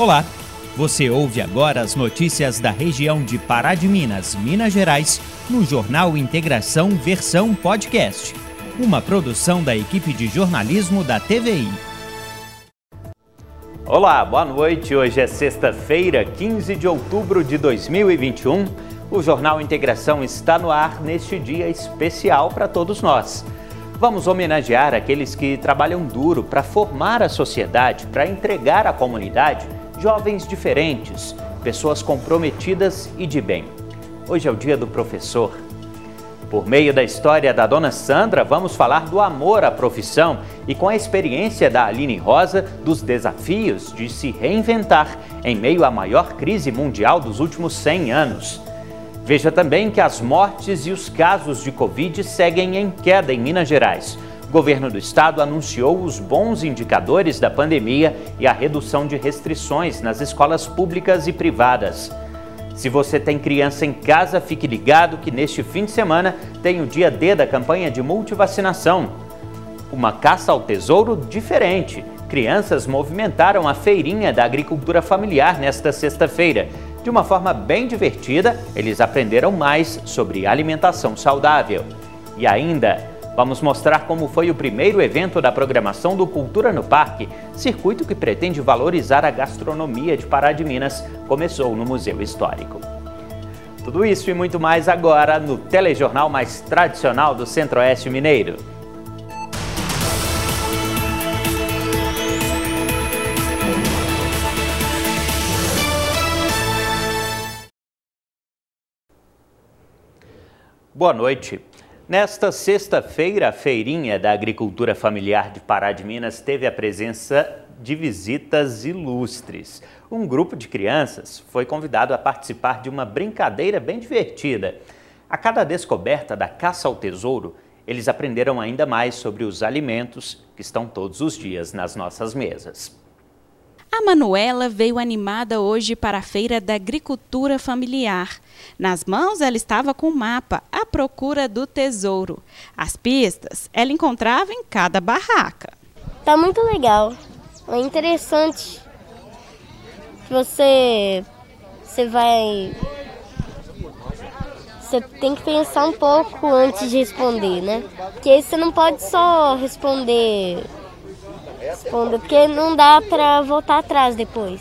Olá, você ouve agora as notícias da região de Pará de Minas, Minas Gerais, no Jornal Integração Versão Podcast, uma produção da equipe de jornalismo da TVI. Olá, boa noite. Hoje é sexta-feira, 15 de outubro de 2021. O Jornal Integração está no ar neste dia especial para todos nós. Vamos homenagear aqueles que trabalham duro para formar a sociedade, para entregar à comunidade jovens diferentes, pessoas comprometidas e de bem. Hoje é o dia do professor. Por meio da história da dona Sandra, vamos falar do amor à profissão e com a experiência da Aline Rosa dos desafios de se reinventar em meio à maior crise mundial dos últimos 100 anos. Veja também que as mortes e os casos de Covid seguem em queda em Minas Gerais. Governo do estado anunciou os bons indicadores da pandemia e a redução de restrições nas escolas públicas e privadas. Se você tem criança em casa, fique ligado que neste fim de semana tem o dia D da campanha de multivacinação. Uma caça ao tesouro diferente. Crianças movimentaram a feirinha da agricultura familiar nesta sexta-feira. De uma forma bem divertida, eles aprenderam mais sobre alimentação saudável. E ainda, vamos mostrar como foi o primeiro evento da programação do Cultura no Parque, circuito que pretende valorizar a gastronomia de Pará de Minas, começou no Museu Histórico. Tudo isso e muito mais agora no telejornal mais tradicional do Centro-Oeste Mineiro. Boa noite. Nesta sexta-feira, a feirinha da agricultura familiar de Pará de Minas teve a presença de visitas ilustres. Um grupo de crianças foi convidado a participar de uma brincadeira bem divertida. A cada descoberta da caça ao tesouro, eles aprenderam ainda mais sobre os alimentos que estão todos os dias nas nossas mesas. A Manuela veio animada hoje para a Feira da Agricultura Familiar. Nas mãos, ela estava com o mapa à procura do tesouro. As pistas ela encontrava em cada barraca. Tá muito legal. É interessante. Você você vai você tem que pensar um pouco antes de responder, né? Porque você não pode só responder responda, porque não dá para voltar atrás depois.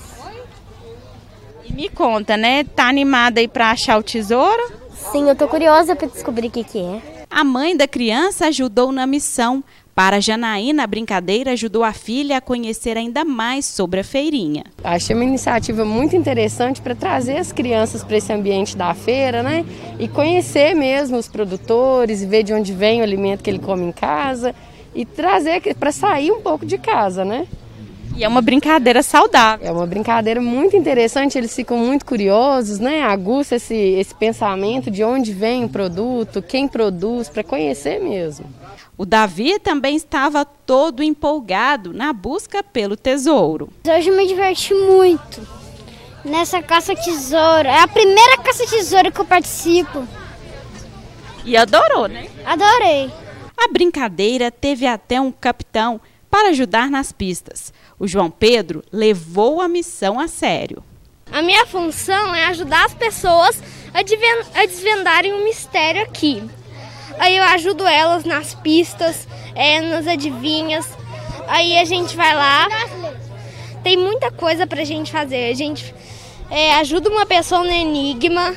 E me conta, né? Tá animada aí para achar o tesouro? Sim, eu tô curiosa para descobrir o que, que é. A mãe da criança ajudou na missão. Para Janaína, a brincadeira ajudou a filha a conhecer ainda mais sobre a feirinha. Achei uma iniciativa muito interessante para trazer as crianças para esse ambiente da feira, né? E conhecer mesmo os produtores, ver de onde vem o alimento que ele come em casa e trazer para sair um pouco de casa, né? E é uma brincadeira saudável. É uma brincadeira muito interessante, eles ficam muito curiosos, né? Aguça esse, esse pensamento de onde vem o produto, quem produz, para conhecer mesmo. O Davi também estava todo empolgado na busca pelo tesouro. Hoje me diverti muito nessa caça-tesouro. É a primeira caça-tesouro que eu participo. E adorou, né? Adorei. A brincadeira teve até um capitão para ajudar nas pistas. O João Pedro levou a missão a sério. A minha função é ajudar as pessoas a desvendarem um mistério aqui. Aí eu ajudo elas nas pistas, é, nas adivinhas. Aí a gente vai lá. Tem muita coisa pra gente fazer. A gente é, ajuda uma pessoa no enigma.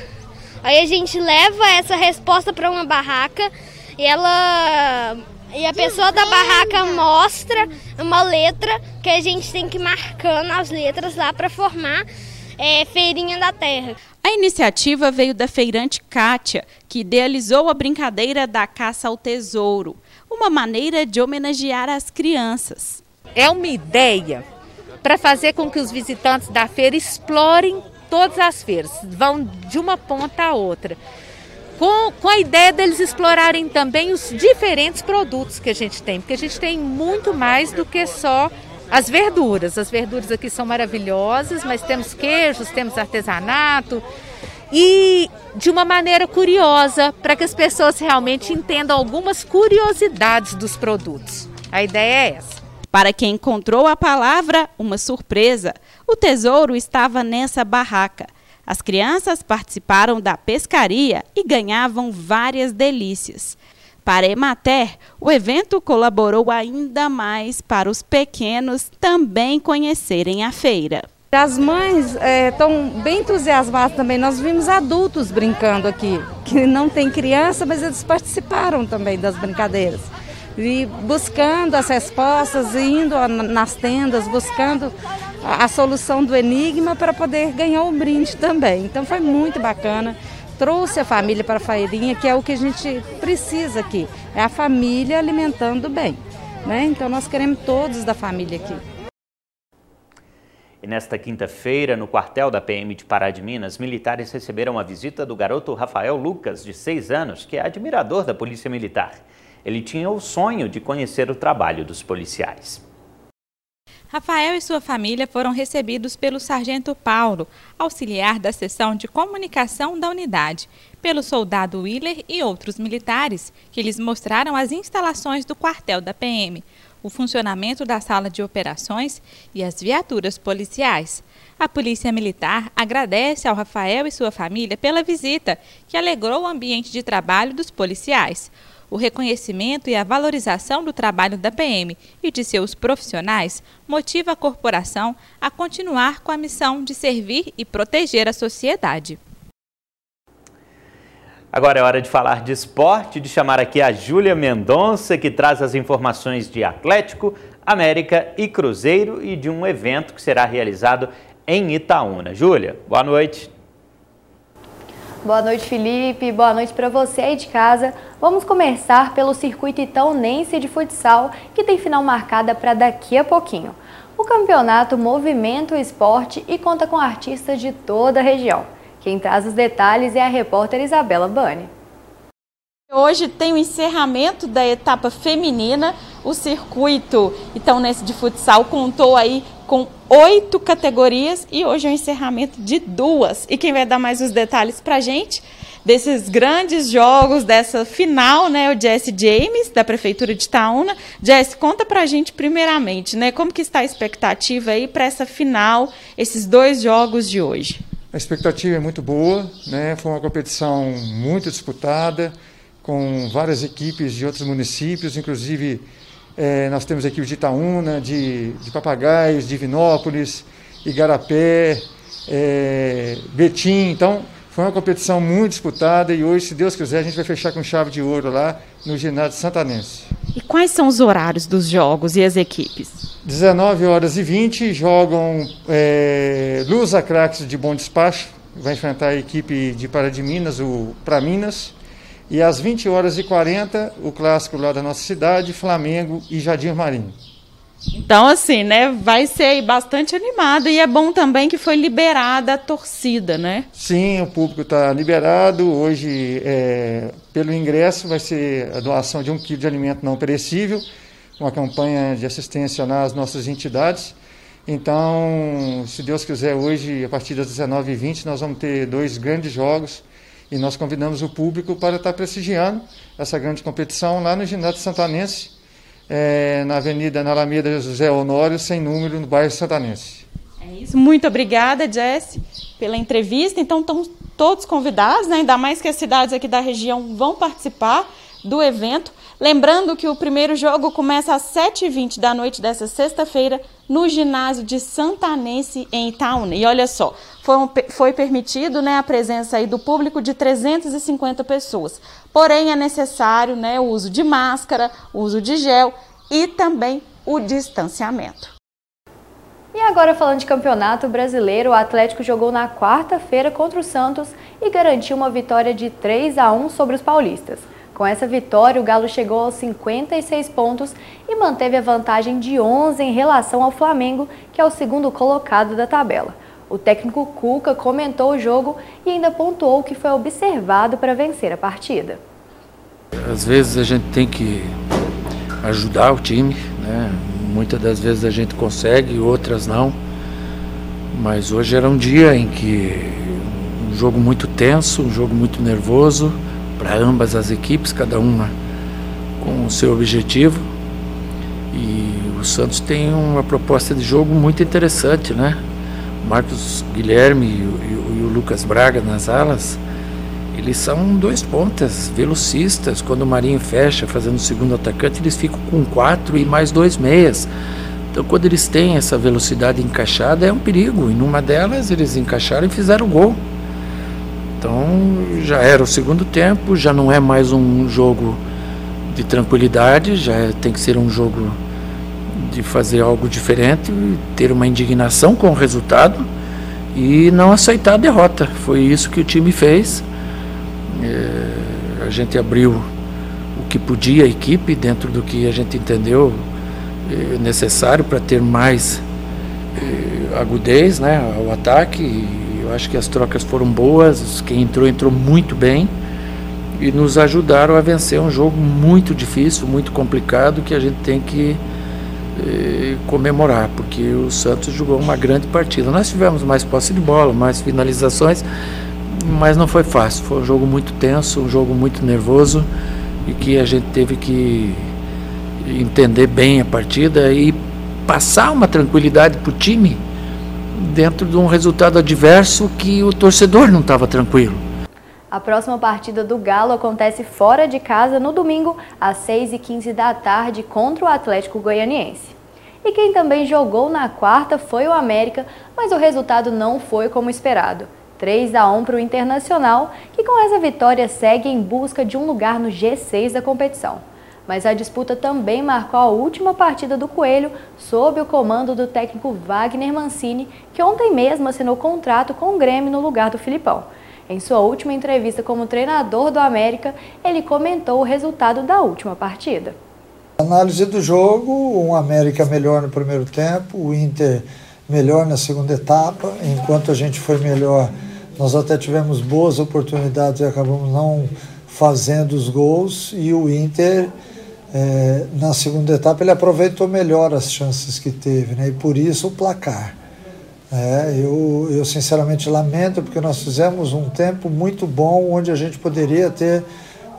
Aí a gente leva essa resposta para uma barraca e ela e a pessoa da barraca mostra uma letra que a gente tem que ir marcando as letras lá para formar é, Feirinha da Terra. A iniciativa veio da feirante Kátia, que idealizou a brincadeira da caça ao tesouro, uma maneira de homenagear as crianças. É uma ideia para fazer com que os visitantes da feira explorem todas as feiras, vão de uma ponta a outra com, com a ideia deles explorarem também os diferentes produtos que a gente tem, porque a gente tem muito mais do que só as verduras. As verduras aqui são maravilhosas, mas temos queijos, temos artesanato e de uma maneira curiosa para que as pessoas realmente entendam algumas curiosidades dos produtos. A ideia é essa. Para quem encontrou a palavra, uma surpresa. O tesouro estava nessa barraca. As crianças participaram da pescaria e ganhavam várias delícias. Para Emater, o evento colaborou ainda mais para os pequenos também conhecerem a feira. As mães estão é, bem entusiasmadas também. Nós vimos adultos brincando aqui, que não tem criança, mas eles participaram também das brincadeiras. E buscando as respostas, indo nas tendas, buscando a, solução do enigma para poder ganhar o brinde também. Então foi muito bacana. Trouxe a família para a feirinha, que é o que a gente precisa aqui. É a família alimentando bem. Né? Então nós queremos todos da família aqui. E nesta quinta-feira, no quartel da PM de Pará de Minas, militares receberam a visita do garoto Rafael Lucas, de 6 anos, que é admirador da Polícia Militar. Ele tinha o sonho de conhecer o trabalho dos policiais. Rafael e sua família foram recebidos pelo sargento Paulo, auxiliar da seção de comunicação da unidade, pelo soldado Willer e outros militares, que lhes mostraram as instalações do quartel da PM, o funcionamento da sala de operações e as viaturas policiais. A Polícia Militar agradece ao Rafael e sua família pela visita, que alegrou o ambiente de trabalho dos policiais. O reconhecimento e a valorização do trabalho da PM e de seus profissionais motiva a corporação a continuar com a missão de servir e proteger a sociedade. Agora é hora de falar de esporte, de chamar aqui a Júlia Mendonça, que traz as informações de Atlético, América e Cruzeiro e de um evento que será realizado em Itaúna. Júlia, boa noite. Boa noite, Felipe. Boa noite para você aí de casa. Vamos começar pelo circuito itaunense de futsal, que tem final marcada para daqui a pouquinho. O campeonato movimenta o esporte e conta com artistas de toda a região. Quem traz os detalhes é a repórter Isabela Bani. Hoje tem o encerramento da etapa feminina. O circuito então nesse de futsal contou aí com oito categorias e hoje é o encerramento de duas. E quem vai dar mais os detalhes para gente desses grandes jogos, dessa final, né, o Jesse James, da Prefeitura de Itaúna. Jesse, conta pra gente primeiramente, né, como que está a expectativa aí para essa final, esses dois jogos de hoje? A expectativa é muito boa, né? foi uma competição muito disputada, com várias equipes de outros municípios, inclusive é, nós temos a equipe de Itaúna, de, de Papagaios, de Vinópolis, Igarapé, é, Betim. Então, foi uma competição muito disputada e hoje, se Deus quiser, a gente vai fechar com chave de ouro lá no ginásio santanense. E quais são os horários dos jogos e as equipes? 19 horas e 20 jogam é, Lusa Craques de Bom Despacho, vai enfrentar a equipe de Pará de Minas, o Pra Minas. E às 20 horas e 40, o clássico lá da nossa cidade, Flamengo e Jardim Marinho. Então, assim, né, vai ser bastante animado e é bom também que foi liberada a torcida, né? Sim, o público está liberado. Hoje, é, pelo ingresso, vai ser a doação de um quilo de alimento não perecível uma campanha de assistência nas nossas entidades. Então, se Deus quiser, hoje, a partir das 19h20, nós vamos ter dois grandes jogos e nós convidamos o público para estar prestigiando essa grande competição lá no ginásio santanense, é, na Avenida, na Alameda José Honório, sem número, no bairro santanense. É isso. Muito obrigada, Jesse, pela entrevista. Então, estão todos convidados, né? ainda mais que as cidades aqui da região vão participar do evento. Lembrando que o primeiro jogo começa às 7h20 da noite dessa sexta-feira no ginásio de Santanense, em Itaúna. E olha só, foi, um, foi permitido né, a presença aí do público de 350 pessoas. Porém, é necessário né, o uso de máscara, o uso de gel e também o distanciamento. E agora falando de campeonato brasileiro, o Atlético jogou na quarta-feira contra o Santos e garantiu uma vitória de 3 a 1 sobre os paulistas. Com essa vitória, o Galo chegou aos 56 pontos e manteve a vantagem de 11 em relação ao Flamengo, que é o segundo colocado da tabela. O técnico Cuca comentou o jogo e ainda pontuou que foi observado para vencer a partida. Às vezes a gente tem que ajudar o time, né? muitas das vezes a gente consegue, outras não. Mas hoje era um dia em que um jogo muito tenso, um jogo muito nervoso para ambas as equipes, cada uma com o seu objetivo. E o o Santos tem uma proposta de jogo muito interessante, né? Marcos Guilherme e o, e o Lucas Braga nas alas, eles são dois pontas, velocistas. Quando o Marinho fecha fazendo o segundo atacante, eles ficam com quatro e mais dois meias. Então, quando eles têm essa velocidade encaixada, é um perigo. E numa delas, eles encaixaram e fizeram o gol. Então, já era o segundo tempo, já não é mais um jogo de tranquilidade, já é, tem que ser um jogo de fazer algo diferente, ter uma indignação com o resultado e não aceitar a derrota. Foi isso que o time fez. É, a gente abriu o que podia a equipe dentro do que a gente entendeu é, necessário para ter mais é, agudez né, ao ataque. Acho que as trocas foram boas, quem entrou, entrou muito bem e nos ajudaram a vencer um jogo muito difícil, muito complicado, que a gente tem que eh, comemorar, porque o Santos jogou uma grande partida. Nós tivemos mais posse de bola, mais finalizações, mas não foi fácil. Foi um jogo muito tenso, um jogo muito nervoso e que a gente teve que entender bem a partida e passar uma tranquilidade para o time dentro de um resultado adverso que o torcedor não estava tranquilo. A próxima partida do Galo acontece fora de casa no domingo, às 6h15 da tarde, contra o Atlético Goianiense. E quem também jogou na quarta foi o América, mas o resultado não foi como esperado. 3 a 1 para o Internacional, que com essa vitória segue em busca de um lugar no G6 da competição. Mas a disputa também marcou a última partida do Coelho sob o comando do técnico Wagner Mancini, que ontem mesmo assinou contrato com o Grêmio no lugar do Filipão. Em sua última entrevista como treinador do América, ele comentou o resultado da última partida. Análise do jogo, o América melhor no primeiro tempo, o Inter melhor na segunda etapa, enquanto a gente foi melhor, nós até tivemos boas oportunidades e acabamos não fazendo os gols, e o Inter, é, na segunda etapa, ele aproveitou melhor as chances que teve, né? e por isso o placar. É, eu, eu sinceramente lamento porque nós fizemos um tempo muito bom onde a gente poderia ter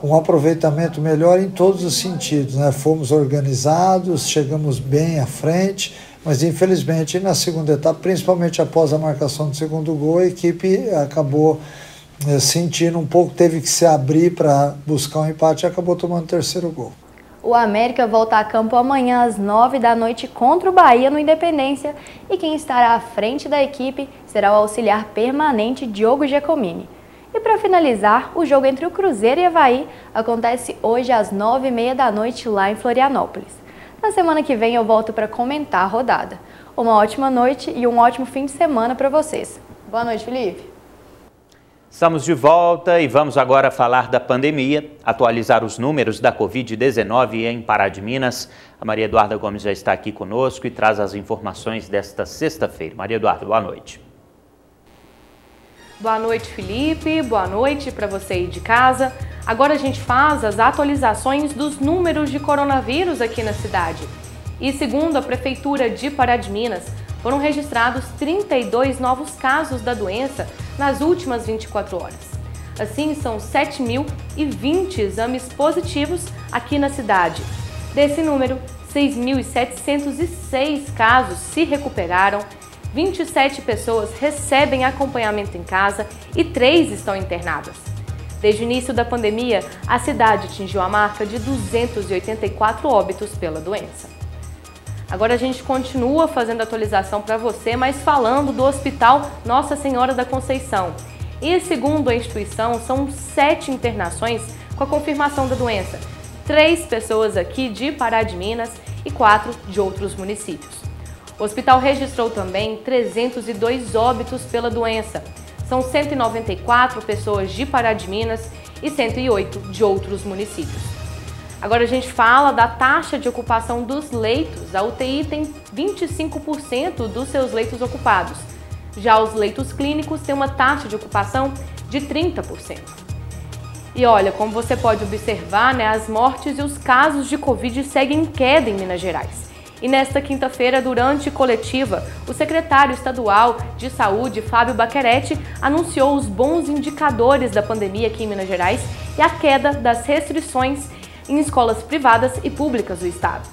um aproveitamento melhor em todos os sentidos. Né? Fomos organizados, chegamos bem à frente, mas infelizmente na segunda etapa, principalmente após a marcação do segundo gol, a equipe acabou é, sentindo um pouco, teve que se abrir para buscar um empate e acabou tomando o terceiro gol. O América volta a campo amanhã às 9 da noite contra o Bahia no Independência e quem estará à frente da equipe será o auxiliar permanente Diogo Giacomini. E para finalizar, o jogo entre o Cruzeiro e Havaí acontece hoje às 9h30 da noite lá em Florianópolis. Na semana que vem eu volto para comentar a rodada. Uma ótima noite e um ótimo fim de semana para vocês. Boa noite, Felipe. Estamos de volta e vamos agora falar da pandemia, atualizar os números da Covid-19 em Pará de Minas. A Maria Eduarda Gomes já está aqui conosco e traz as informações desta sexta-feira. Maria Eduarda, boa noite. Boa noite, Felipe. Boa noite para você aí de casa. Agora a gente faz as atualizações dos números de coronavírus aqui na cidade. E segundo a Prefeitura de Pará de Minas, foram registrados 32 novos casos da doença nas últimas 24 horas. Assim, são 7.020 exames positivos aqui na cidade. Desse número, 6.706 casos se recuperaram, 27 pessoas recebem acompanhamento em casa e 3 estão internadas. Desde o início da pandemia, a cidade atingiu a marca de 284 óbitos pela doença. Agora a gente continua fazendo atualização para você, mas falando do Hospital Nossa Senhora da Conceição. E segundo a instituição, são sete internações com a confirmação da doença. Três pessoas aqui de Pará de Minas e quatro de outros municípios. O hospital registrou também 302 óbitos pela doença. São 194 pessoas de Pará de Minas e 108 de outros municípios. Agora a gente fala da taxa de ocupação dos leitos. A UTI tem 25% dos seus leitos ocupados. Já os leitos clínicos têm uma taxa de ocupação de 30%. E olha, como você pode observar, né, as mortes e os casos de Covid seguem em queda em Minas Gerais. E nesta quinta-feira, durante coletiva, o secretário estadual de Saúde, Fábio Baquerete, anunciou os bons indicadores da pandemia aqui em Minas Gerais e a queda das restrições em escolas privadas e públicas do estado.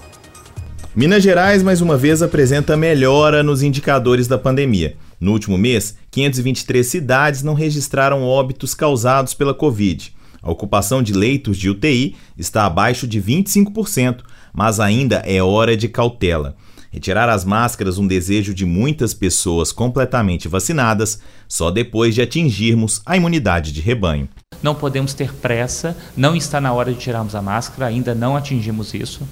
Minas Gerais, mais uma vez, apresenta melhora nos indicadores da pandemia. No último mês, 523 cidades não registraram óbitos causados pela Covid. A ocupação de leitos de UTI está abaixo de 25%, mas ainda é hora de cautela. Retirar as máscaras um desejo de muitas pessoas completamente vacinadas só depois de atingirmos a imunidade de rebanho. Não podemos ter pressa, não está na hora de tirarmos a máscara, ainda não atingimos isso.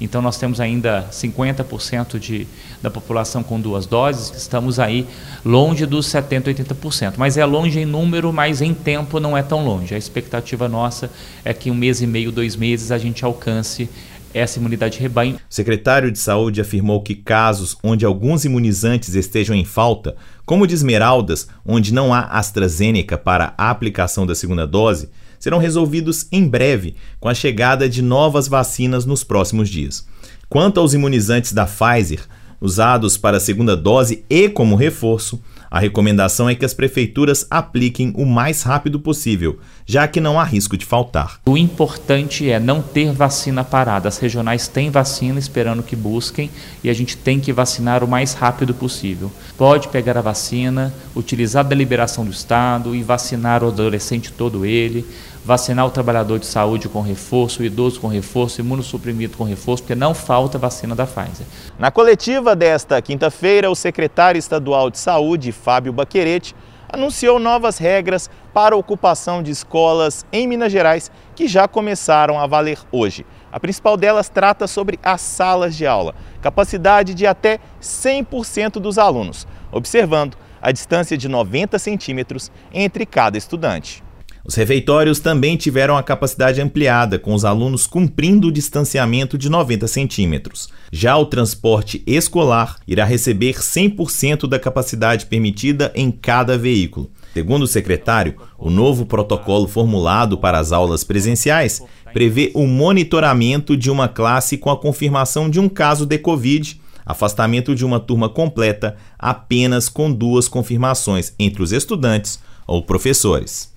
Então, nós temos ainda 50% de, da população com duas doses, estamos aí longe dos 70%, 80%. Mas é longe em número, mas em tempo não é tão longe. A expectativa nossa é que um mês e meio, dois meses, a gente alcance essa imunidade de rebanho. O secretário de Saúde afirmou que casos onde alguns imunizantes estejam em falta, como de esmeraldas, onde não há AstraZeneca para a aplicação da segunda dose, serão resolvidos em breve com a chegada de novas vacinas nos próximos dias. Quanto aos imunizantes da Pfizer, usados para a segunda dose e como reforço, a recomendação é que as prefeituras apliquem o mais rápido possível, já que não há risco de faltar. O importante é não ter vacina parada. As regionais têm vacina esperando que busquem e a gente tem que vacinar o mais rápido possível. Pode pegar a vacina, utilizar a deliberação do Estado e vacinar o adolescente todo ele vacinar o trabalhador de saúde com reforço, o idoso com reforço, o imunossuprimido com reforço, porque não falta vacina da Pfizer. Na coletiva desta quinta-feira, o secretário estadual de saúde, Fábio Baquerete, anunciou novas regras para a ocupação de escolas em Minas Gerais que já começaram a valer hoje. A principal delas trata sobre as salas de aula, capacidade de até 100% dos alunos, observando a distância de 90 centímetros entre cada estudante. Os refeitórios também tiveram a capacidade ampliada, com os alunos cumprindo o distanciamento de 90 centímetros. Já o transporte escolar irá receber 100% da capacidade permitida em cada veículo. Segundo o secretário, o novo protocolo formulado para as aulas presenciais prevê o monitoramento de uma classe com a confirmação de um caso de Covid, afastamento de uma turma completa apenas com duas confirmações entre os estudantes ou professores.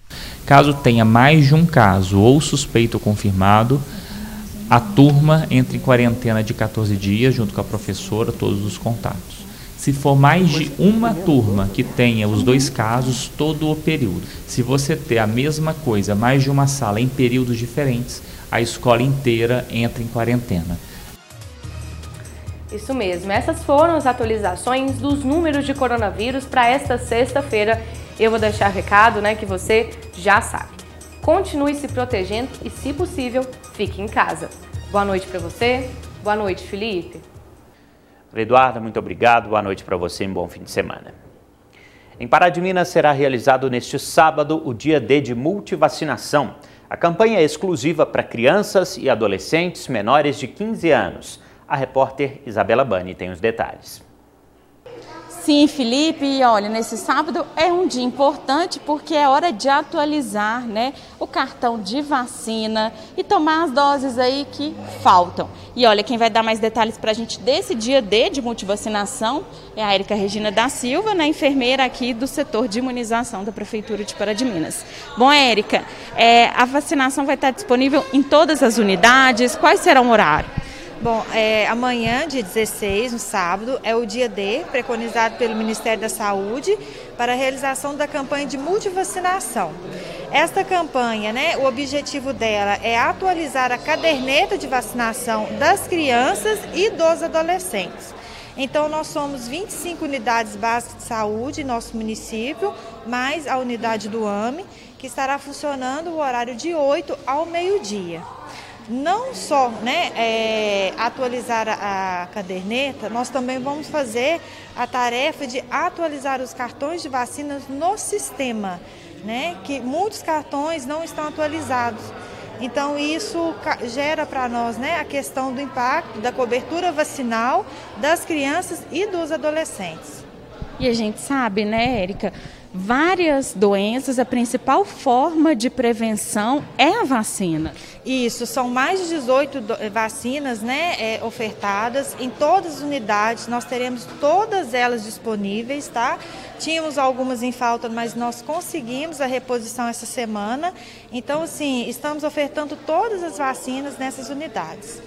Caso tenha mais de um caso ou suspeito confirmado, a turma entra em quarentena de 14 dias, junto com a professora, todos os contatos. Se for mais de uma turma que tenha os dois casos, todo o período. Se você ter a mesma coisa, mais de uma sala em períodos diferentes, a escola inteira entra em quarentena. Isso mesmo, essas foram as atualizações dos números de coronavírus para esta sexta-feira eu vou deixar recado, né, que você já sabe. Continue se protegendo e, se possível, fique em casa. Boa noite para você. Boa noite, Felipe. Eduardo, muito obrigado. Boa noite para você e um bom fim de semana. Em Pará de Minas será realizado neste sábado o dia D de multivacinação. A campanha é exclusiva para crianças e adolescentes menores de 15 anos. A repórter Isabela Bani tem os detalhes. Sim, Felipe, olha, nesse sábado é um dia importante porque é hora de atualizar né, o cartão de vacina e tomar as doses aí que faltam. E olha, quem vai dar mais detalhes para a gente desse dia D de multivacinação é a Erika Regina da Silva, né, enfermeira aqui do setor de imunização da Prefeitura de Pará de Minas. Bom, Érica, é, a vacinação vai estar disponível em todas as unidades, quais serão o horário? Bom, é, amanhã, dia 16, no sábado, é o dia D, preconizado pelo Ministério da Saúde, para a realização da campanha de multivacinação. Esta campanha, né, o objetivo dela é atualizar a caderneta de vacinação das crianças e dos adolescentes. Então, nós somos 25 unidades básicas de saúde em nosso município, mais a unidade do AME, que estará funcionando o horário de 8 ao meio-dia não só né, é, atualizar a, a caderneta, nós também vamos fazer a tarefa de atualizar os cartões de vacinas no sistema, né, que muitos cartões não estão atualizados. Então isso gera para nós né, a questão do impacto da cobertura vacinal das crianças e dos adolescentes. E a gente sabe, né, Érica, várias doenças, a principal forma de prevenção é a vacina. Isso, são mais de 18 eh, vacinas né, é, ofertadas em todas as unidades, nós teremos todas elas disponíveis, tá? Tínhamos algumas em falta, mas nós conseguimos a reposição essa semana. Então, assim, estamos ofertando todas as vacinas nessas unidades.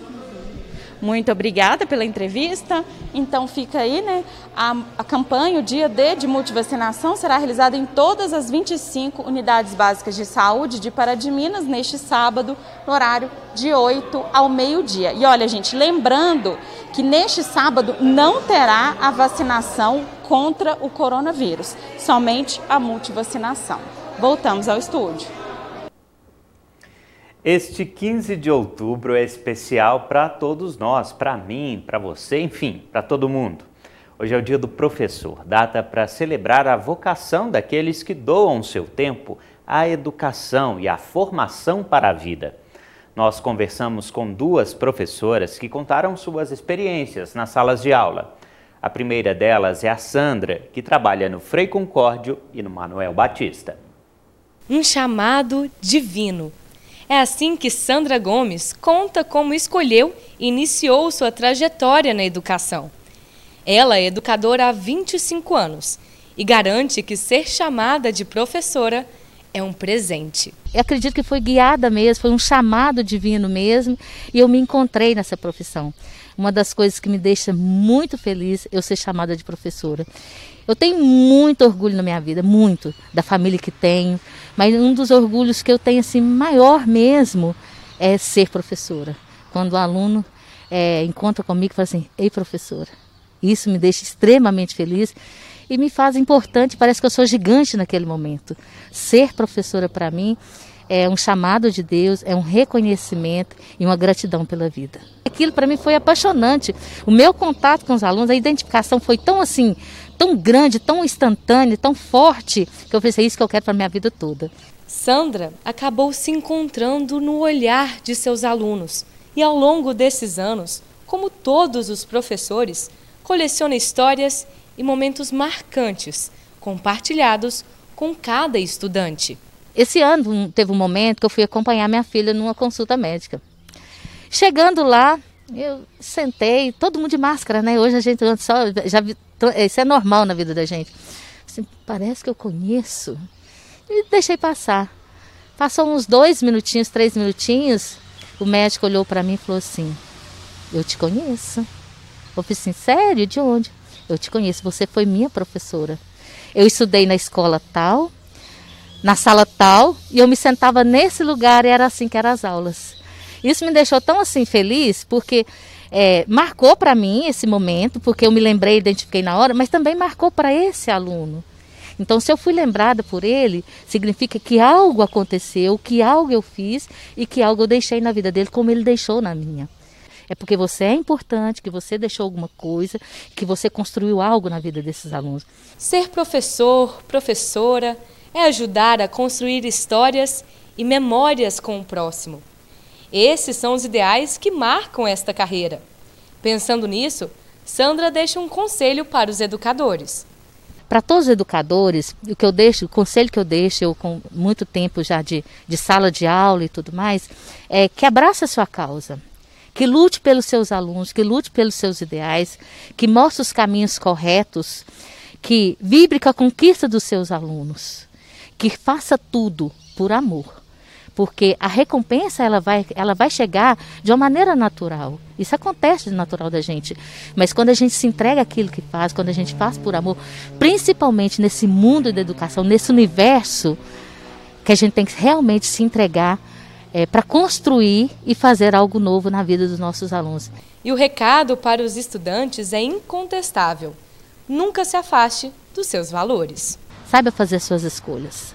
Muito obrigada pela entrevista. Então fica aí, né? A, a campanha, o dia D de multivacinação, será realizada em todas as 25 unidades básicas de saúde de Pará de Minas neste sábado, no horário de 8 ao meio-dia. E olha, gente, lembrando que neste sábado não terá a vacinação contra o coronavírus, somente a multivacinação. Voltamos ao estúdio. Este 15 de outubro é especial para todos nós, para mim, para você, enfim, para todo mundo. Hoje é o dia do professor, data para celebrar a vocação daqueles que doam seu tempo à educação e à formação para a vida. Nós conversamos com duas professoras que contaram suas experiências nas salas de aula. A primeira delas é a Sandra, que trabalha no Frei Concórdio e no Manuel Batista. Um chamado divino é assim que Sandra Gomes conta como escolheu e iniciou sua trajetória na educação. Ela é educadora há 25 anos e garante que ser chamada de professora é um presente. Eu acredito que foi guiada mesmo, foi um chamado divino mesmo, e eu me encontrei nessa profissão. Uma das coisas que me deixa muito feliz é eu ser chamada de professora. Eu tenho muito orgulho na minha vida, muito, da família que tenho, mas um dos orgulhos que eu tenho assim maior mesmo é ser professora. Quando o aluno é, encontra comigo e fala assim, ei professora, isso me deixa extremamente feliz e me faz importante, parece que eu sou gigante naquele momento. Ser professora para mim é um chamado de Deus, é um reconhecimento e uma gratidão pela vida. Aquilo para mim foi apaixonante. O meu contato com os alunos, a identificação foi tão assim, tão grande, tão instantânea, tão forte, que eu pensei, é isso que eu quero para minha vida toda. Sandra acabou se encontrando no olhar de seus alunos e ao longo desses anos, como todos os professores, coleciona histórias e momentos marcantes compartilhados com cada estudante. Esse ano teve um momento que eu fui acompanhar minha filha numa consulta médica. Chegando lá, eu sentei, todo mundo de máscara, né? Hoje a gente só já isso é normal na vida da gente. Assim, parece que eu conheço. E deixei passar. Passou uns dois minutinhos, três minutinhos, o médico olhou para mim e falou assim: Eu te conheço. Eu falei assim: Sério? De onde? Eu te conheço. Você foi minha professora. Eu estudei na escola tal, na sala tal e eu me sentava nesse lugar e era assim que eram as aulas. Isso me deixou tão assim feliz porque é, marcou para mim esse momento, porque eu me lembrei, identifiquei na hora, mas também marcou para esse aluno. Então, se eu fui lembrada por ele, significa que algo aconteceu, que algo eu fiz e que algo eu deixei na vida dele, como ele deixou na minha. É porque você é importante, que você deixou alguma coisa, que você construiu algo na vida desses alunos. Ser professor, professora, é ajudar a construir histórias e memórias com o próximo. Esses são os ideais que marcam esta carreira. Pensando nisso, Sandra deixa um conselho para os educadores. Para todos os educadores, o que eu deixo, o conselho que eu deixo, eu com muito tempo já de, de sala de aula e tudo mais, é que abrace a sua causa, que lute pelos seus alunos, que lute pelos seus ideais, que mostre os caminhos corretos, que vibre com a conquista dos seus alunos que faça tudo por amor. Porque a recompensa ela vai, ela vai chegar de uma maneira natural. Isso acontece de natural da gente. Mas quando a gente se entrega aquilo que faz, quando a gente faz por amor, principalmente nesse mundo da educação, nesse universo, que a gente tem que realmente se entregar é, para construir e fazer algo novo na vida dos nossos alunos. E o recado para os estudantes é incontestável: nunca se afaste dos seus valores. Saiba fazer suas escolhas.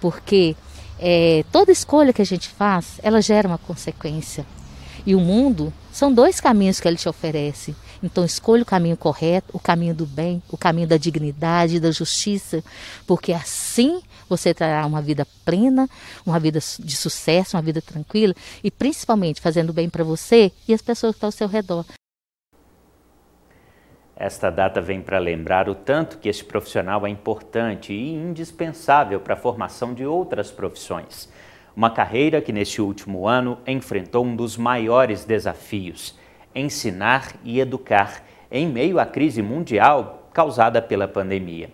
Porque é, toda escolha que a gente faz, ela gera uma consequência. E o mundo são dois caminhos que ele te oferece. Então escolha o caminho correto, o caminho do bem, o caminho da dignidade, da justiça, porque assim você terá uma vida plena, uma vida de sucesso, uma vida tranquila e principalmente fazendo bem para você e as pessoas que estão ao seu redor. Esta data vem para lembrar o tanto que este profissional é importante e indispensável para a formação de outras profissões. Uma carreira que, neste último ano, enfrentou um dos maiores desafios: ensinar e educar em meio à crise mundial causada pela pandemia.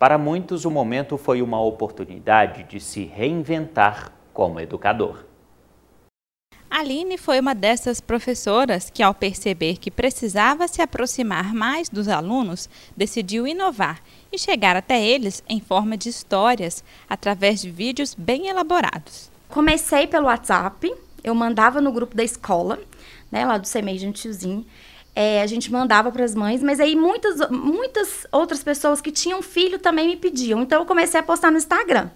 Para muitos, o momento foi uma oportunidade de se reinventar como educador. Aline foi uma dessas professoras que, ao perceber que precisava se aproximar mais dos alunos, decidiu inovar e chegar até eles em forma de histórias, através de vídeos bem elaborados. Comecei pelo WhatsApp, eu mandava no grupo da escola, né, lá do CMEI Gentilzinho, é, a gente mandava para as mães, mas aí muitas, muitas outras pessoas que tinham filho também me pediam, então eu comecei a postar no Instagram.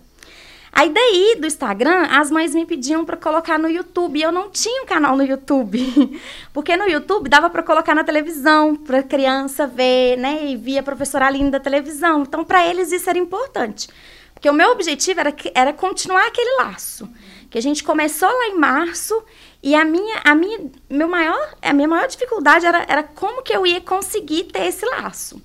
Aí daí do Instagram, as mães me pediam para colocar no YouTube. E eu não tinha um canal no YouTube. Porque no YouTube dava para colocar na televisão, para criança ver, né, e via a professora Aline da televisão. Então para eles isso era importante. Porque o meu objetivo era, era continuar aquele laço. Que a gente começou lá em março e a minha, a minha, meu maior, a minha maior dificuldade era, era como que eu ia conseguir ter esse laço.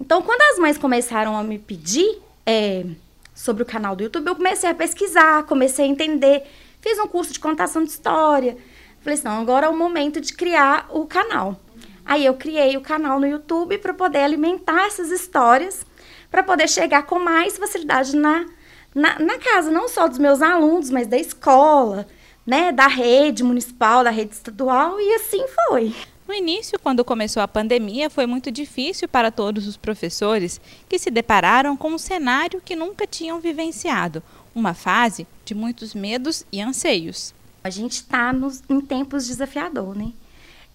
Então, quando as mães começaram a me pedir é, sobre o canal do YouTube, eu comecei a pesquisar, comecei a entender, fiz um curso de contação de história. Falei assim, não, agora é o momento de criar o canal. Aí eu criei o canal no YouTube para poder alimentar essas histórias, para poder chegar com mais facilidade na, na, na, casa, não só dos meus alunos, mas da escola, né, da rede municipal, da rede estadual, e assim foi. No início, quando começou a pandemia, foi muito difícil para todos os professores que se depararam com um cenário que nunca tinham vivenciado, uma fase de muitos medos e anseios. A gente está em tempos desafiadores, né?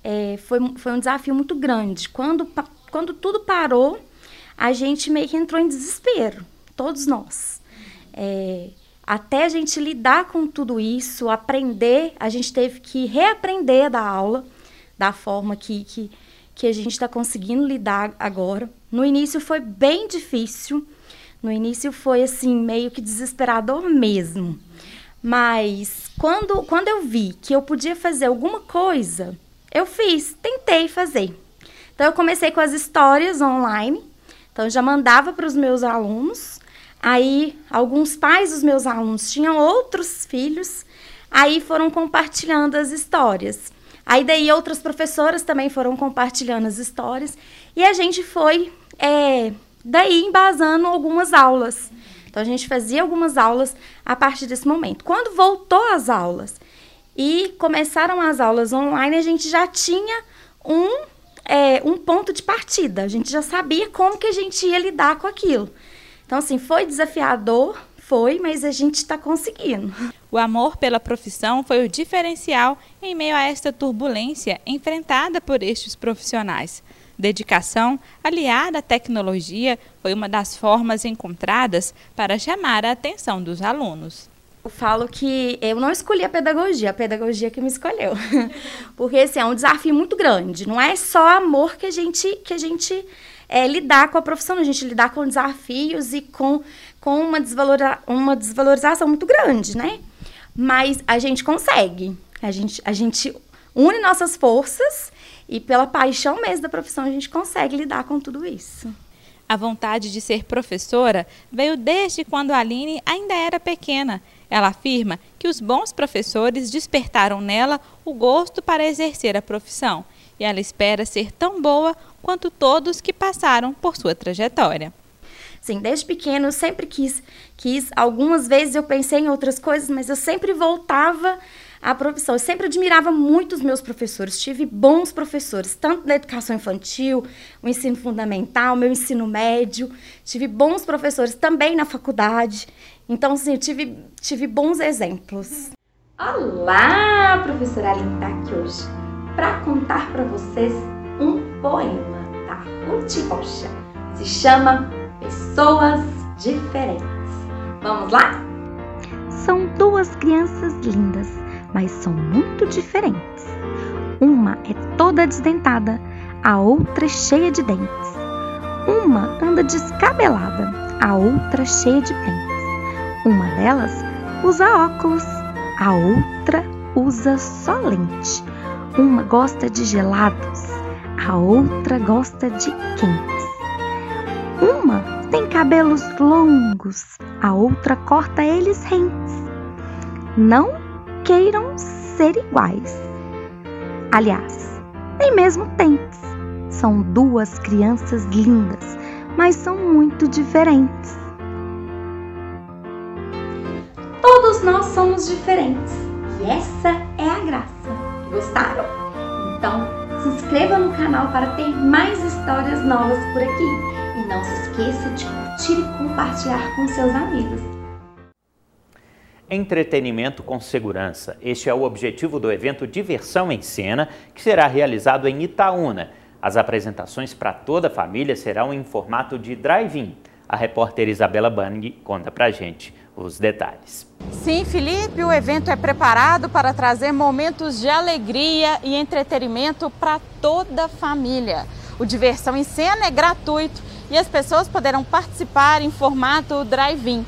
É, foi, foi um desafio muito grande. Quando, quando tudo parou, a gente meio que entrou em desespero, todos nós. É, até a gente lidar com tudo isso, aprender, a gente teve que reaprender da aula da forma que, que, que a gente está conseguindo lidar agora. No início foi bem difícil, no início foi assim, meio que desesperador mesmo. Mas quando, quando eu vi que eu podia fazer alguma coisa, eu fiz, tentei fazer. Então eu comecei com as histórias online. Então eu já mandava para os meus alunos. Aí alguns pais dos meus alunos tinham outros filhos, aí foram compartilhando as histórias. Aí daí outras professoras também foram compartilhando as histórias e a gente foi é, daí embasando algumas aulas. Então a gente fazia algumas aulas a partir desse momento. Quando voltou às aulas e começaram as aulas online, a gente já tinha um, é, um ponto de partida. A gente já sabia como que a gente ia lidar com aquilo. Então, assim, foi desafiador, foi, mas a gente está conseguindo. O amor pela profissão foi o diferencial em meio a esta turbulência enfrentada por estes profissionais. Dedicação, aliada à tecnologia, foi uma das formas encontradas para chamar a atenção dos alunos. Eu falo que eu não escolhi a pedagogia, a pedagogia que me escolheu. Porque assim, é um desafio muito grande. Não é só amor que a gente, que a gente é, lidar com a profissão, a gente lidar com desafios e com, com uma, desvaloriza uma desvalorização muito grande, né? Mas a gente consegue. A gente, a gente une nossas forças e pela paixão mesmo da profissão a gente consegue lidar com tudo isso. A vontade de ser professora veio desde quando a Aline ainda era pequena. Ela afirma que os bons professores despertaram nela o gosto para exercer a profissão e ela espera ser tão boa quanto todos que passaram por sua trajetória. Sim, desde pequeno eu sempre quis, quis. Algumas vezes eu pensei em outras coisas, mas eu sempre voltava à profissão. Eu sempre admirava muito os meus professores. Tive bons professores, tanto na educação infantil, o ensino fundamental, meu ensino médio. Tive bons professores também na faculdade. Então, sim, eu tive, tive bons exemplos. Olá, professora Aline tá aqui hoje para contar para vocês um poema da Ruth Rocha. Se chama Pessoas Diferentes. Vamos lá? São duas crianças lindas, mas são muito diferentes. Uma é toda desdentada, a outra é cheia de dentes. Uma anda descabelada, a outra cheia de pentes. Uma delas usa óculos, a outra usa só lente. Uma gosta de gelados, a outra gosta de quentes. Uma tem cabelos longos, a outra corta eles rentes. Não queiram ser iguais. Aliás, nem mesmo tentes. São duas crianças lindas, mas são muito diferentes. Todos nós somos diferentes e essa é a graça. Gostaram? Então, se inscreva no canal para ter mais histórias novas por aqui. Não se esqueça de curtir e compartilhar com seus amigos. Entretenimento com segurança. Este é o objetivo do evento Diversão em Cena, que será realizado em Itaúna. As apresentações para toda a família serão em formato de drive-in. A repórter Isabela Bang conta pra gente os detalhes. Sim, Felipe, o evento é preparado para trazer momentos de alegria e entretenimento para toda a família. O Diversão em Cena é gratuito e as pessoas poderão participar em formato drive-in.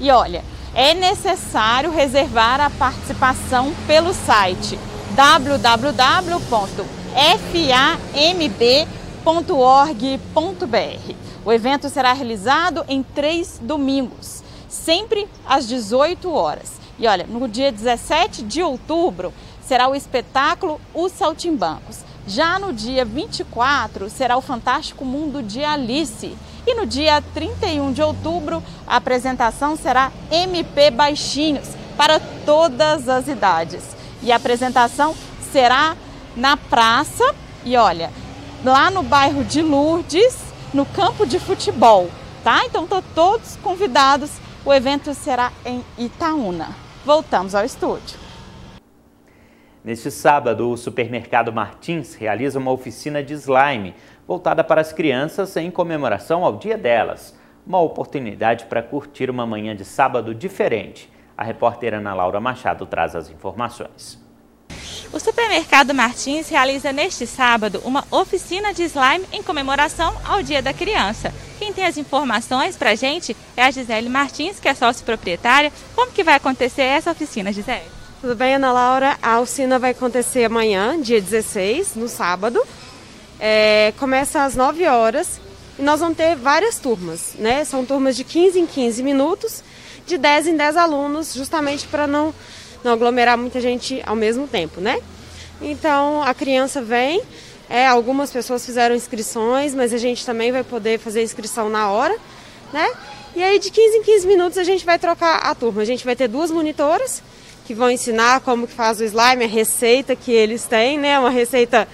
E olha, é necessário reservar a participação pelo site www.famb.org.br. O evento será realizado em três domingos, sempre às 18 horas. E olha, no dia 17 de outubro será o espetáculo Os Saltimbancos. Já no dia 24 será o Fantástico Mundo de Alice. E no dia 31 de outubro a apresentação será MP Baixinhos para todas as idades. E a apresentação será na praça e olha, lá no bairro de Lourdes, no campo de futebol, tá? Então estão todos convidados. O evento será em Itaúna. Voltamos ao estúdio. Neste sábado, o supermercado Martins realiza uma oficina de slime voltada para as crianças em comemoração ao Dia delas. Uma oportunidade para curtir uma manhã de sábado diferente. A repórter Ana Laura Machado traz as informações. O Supermercado Martins realiza neste sábado uma oficina de slime em comemoração ao Dia da Criança. Quem tem as informações para a gente é a Gisele Martins, que é sócio proprietária. Como que vai acontecer essa oficina, Gisele? Tudo bem, Ana Laura? A oficina vai acontecer amanhã, dia 16, no sábado. É, começa às 9 horas e nós vamos ter várias turmas, né? São turmas de 15 em 15 minutos, de 10 em 10 alunos, justamente para não não aglomerar muita gente ao mesmo tempo, né? Então a criança vem, é, algumas pessoas fizeram inscrições, mas a gente também vai poder fazer inscrição na hora, né? E aí de 15 em 15 minutos a gente vai trocar a turma. A gente vai ter duas monitoras que vão ensinar como que faz o slime, a receita que eles têm, né? Uma receita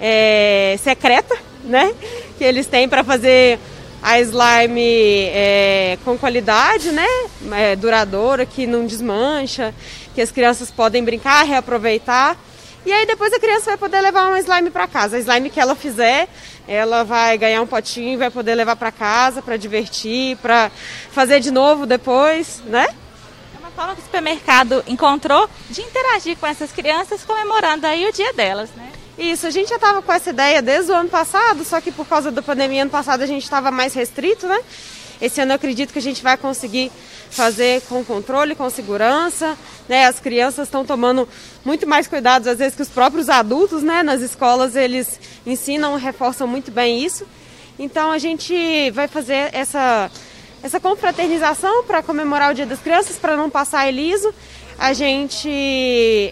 é, secreta, né? Que eles têm para fazer a slime é, com qualidade, né? É, duradoura, que não desmancha, que as crianças podem brincar, reaproveitar. E aí depois a criança vai poder levar uma slime para casa. A slime que ela fizer, ela vai ganhar um potinho e vai poder levar para casa para divertir, para fazer de novo depois, né? Forma que o supermercado encontrou de interagir com essas crianças comemorando aí o dia delas, né? Isso, a gente já estava com essa ideia desde o ano passado, só que por causa da pandemia ano passado a gente estava mais restrito, né? Esse ano eu acredito que a gente vai conseguir fazer com controle, com segurança, né? As crianças estão tomando muito mais cuidados às vezes que os próprios adultos, né? Nas escolas eles ensinam, reforçam muito bem isso. Então a gente vai fazer essa essa confraternização para comemorar o Dia das Crianças, para não passar iliso a gente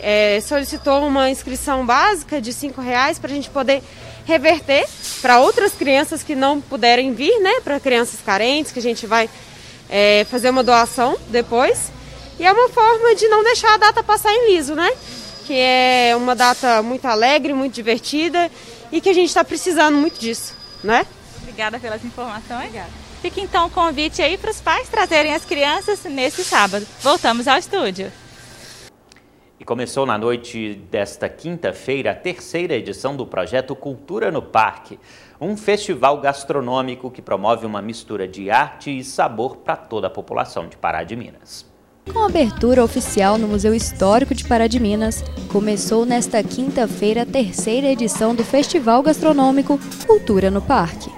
é, solicitou uma inscrição básica de cinco reais para a gente poder reverter para outras crianças que não puderem vir, né? Para crianças carentes, que a gente vai é, fazer uma doação depois. E é uma forma de não deixar a data passar em liso, né? Que é uma data muito alegre, muito divertida e que a gente está precisando muito disso, né? Obrigada pelas informações. Obrigada. Fica então o convite aí para os pais trazerem as crianças nesse sábado. Voltamos ao estúdio. E começou na noite desta quinta-feira a terceira edição do projeto Cultura no Parque, um festival gastronômico que promove uma mistura de arte e sabor para toda a população de Pará de Minas. Com abertura oficial no Museu Histórico de Pará de Minas, começou nesta quinta-feira a terceira edição do Festival Gastronômico Cultura no Parque.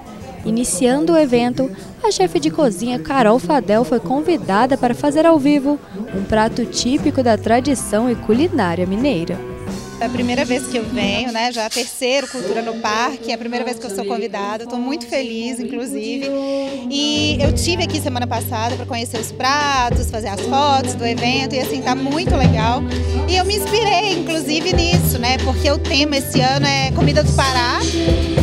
Iniciando o evento, a chefe de cozinha Carol Fadel foi convidada para fazer ao vivo um prato típico da tradição e culinária mineira. É a primeira vez que eu venho, né? Já a terceira Cultura no Parque, é a primeira vez que eu sou convidada. Estou muito feliz, inclusive. E eu tive aqui semana passada para conhecer os pratos, fazer as fotos do evento e assim tá muito legal. E eu me inspirei, inclusive, nisso, né? Porque o tema esse ano é comida do Pará.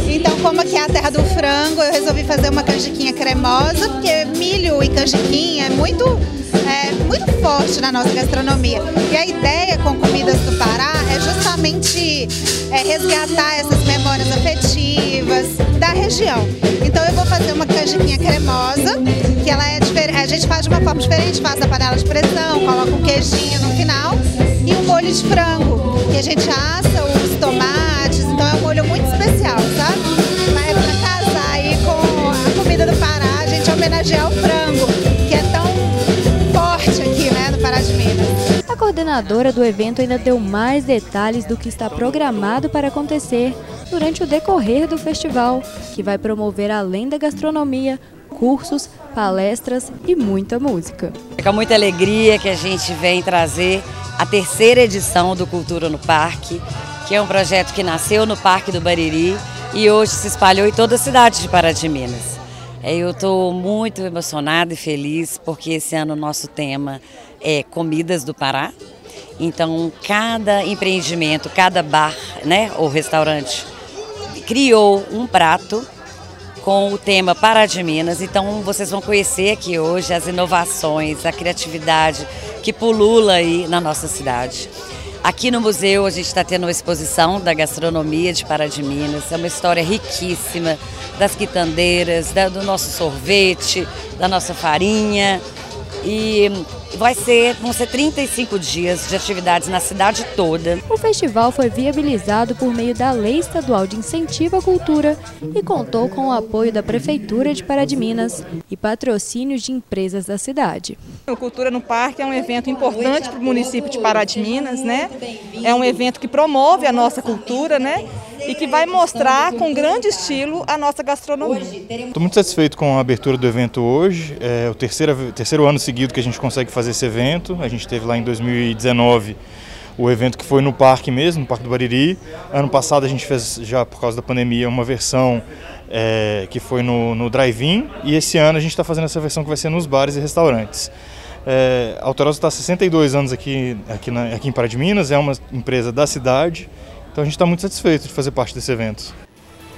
Então, como aqui é a terra do frango, eu resolvi fazer uma canjiquinha cremosa, porque milho e canjiquinha é muito é, muito forte na nossa gastronomia. E a ideia com Comidas do Pará é justamente é, resgatar essas memórias afetivas da região. Então eu vou fazer uma canjiquinha cremosa, que ela é. A gente faz de uma forma diferente, faz a panela de pressão, coloca um queijinho no final e um molho de frango, que a gente assa os tomates, então é um molho muito especial, sabe? Mas é pra casar aí com a comida do Pará, a gente homenagear o frango, coordenadora do evento ainda deu mais detalhes do que está programado para acontecer durante o decorrer do festival, que vai promover além da gastronomia, cursos, palestras e muita música. É com muita alegria que a gente vem trazer a terceira edição do Cultura no Parque, que é um projeto que nasceu no Parque do Bariri e hoje se espalhou em toda a cidade de Pará de Minas. É, eu estou muito emocionada e feliz porque esse ano o nosso tema é Comidas do Pará. Então, cada empreendimento, cada bar né, ou restaurante criou um prato com o tema Pará de Minas. Então, vocês vão conhecer aqui hoje as inovações, a criatividade que pulula aí na nossa cidade. Aqui no museu a gente está tendo uma exposição da gastronomia de Pará de Minas. É uma história riquíssima das quitandeiras, do nosso sorvete, da nossa farinha. E vai ser, vão ser 35 dias de atividades na cidade toda. O festival foi viabilizado por meio da Lei Estadual de Incentivo à Cultura e contou com o apoio da Prefeitura de Pará de Minas e patrocínios de empresas da cidade. O Cultura no Parque é um evento importante para o município de Pará de Minas, né? É um evento que promove a nossa cultura, né? E que vai mostrar com grande estilo a nossa gastronomia. Estou muito satisfeito com a abertura do evento hoje. É o terceiro, terceiro ano seguido que a gente consegue fazer esse evento. A gente teve lá em 2019 o evento que foi no parque mesmo, no Parque do Bariri. Ano passado a gente fez, já por causa da pandemia, uma versão é, que foi no, no drive-in. E esse ano a gente está fazendo essa versão que vai ser nos bares e restaurantes. É, a Alterosa está há 62 anos aqui, aqui, na, aqui em Pará de Minas, é uma empresa da cidade. Então a gente está muito satisfeito de fazer parte desse evento.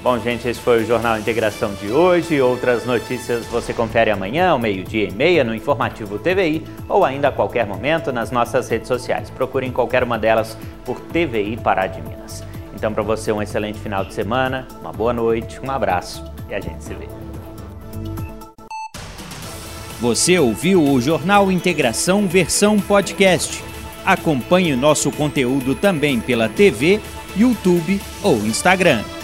Bom, gente, esse foi o Jornal Integração de hoje. Outras notícias você confere amanhã, ao meio-dia e meia, no Informativo TVI ou ainda a qualquer momento nas nossas redes sociais. Procure em qualquer uma delas por TVI Pará de Minas. Então, para você, um excelente final de semana, uma boa noite, um abraço e a gente se vê. Você ouviu o Jornal Integração versão podcast. Acompanhe nosso conteúdo também pela TV, YouTube ou Instagram.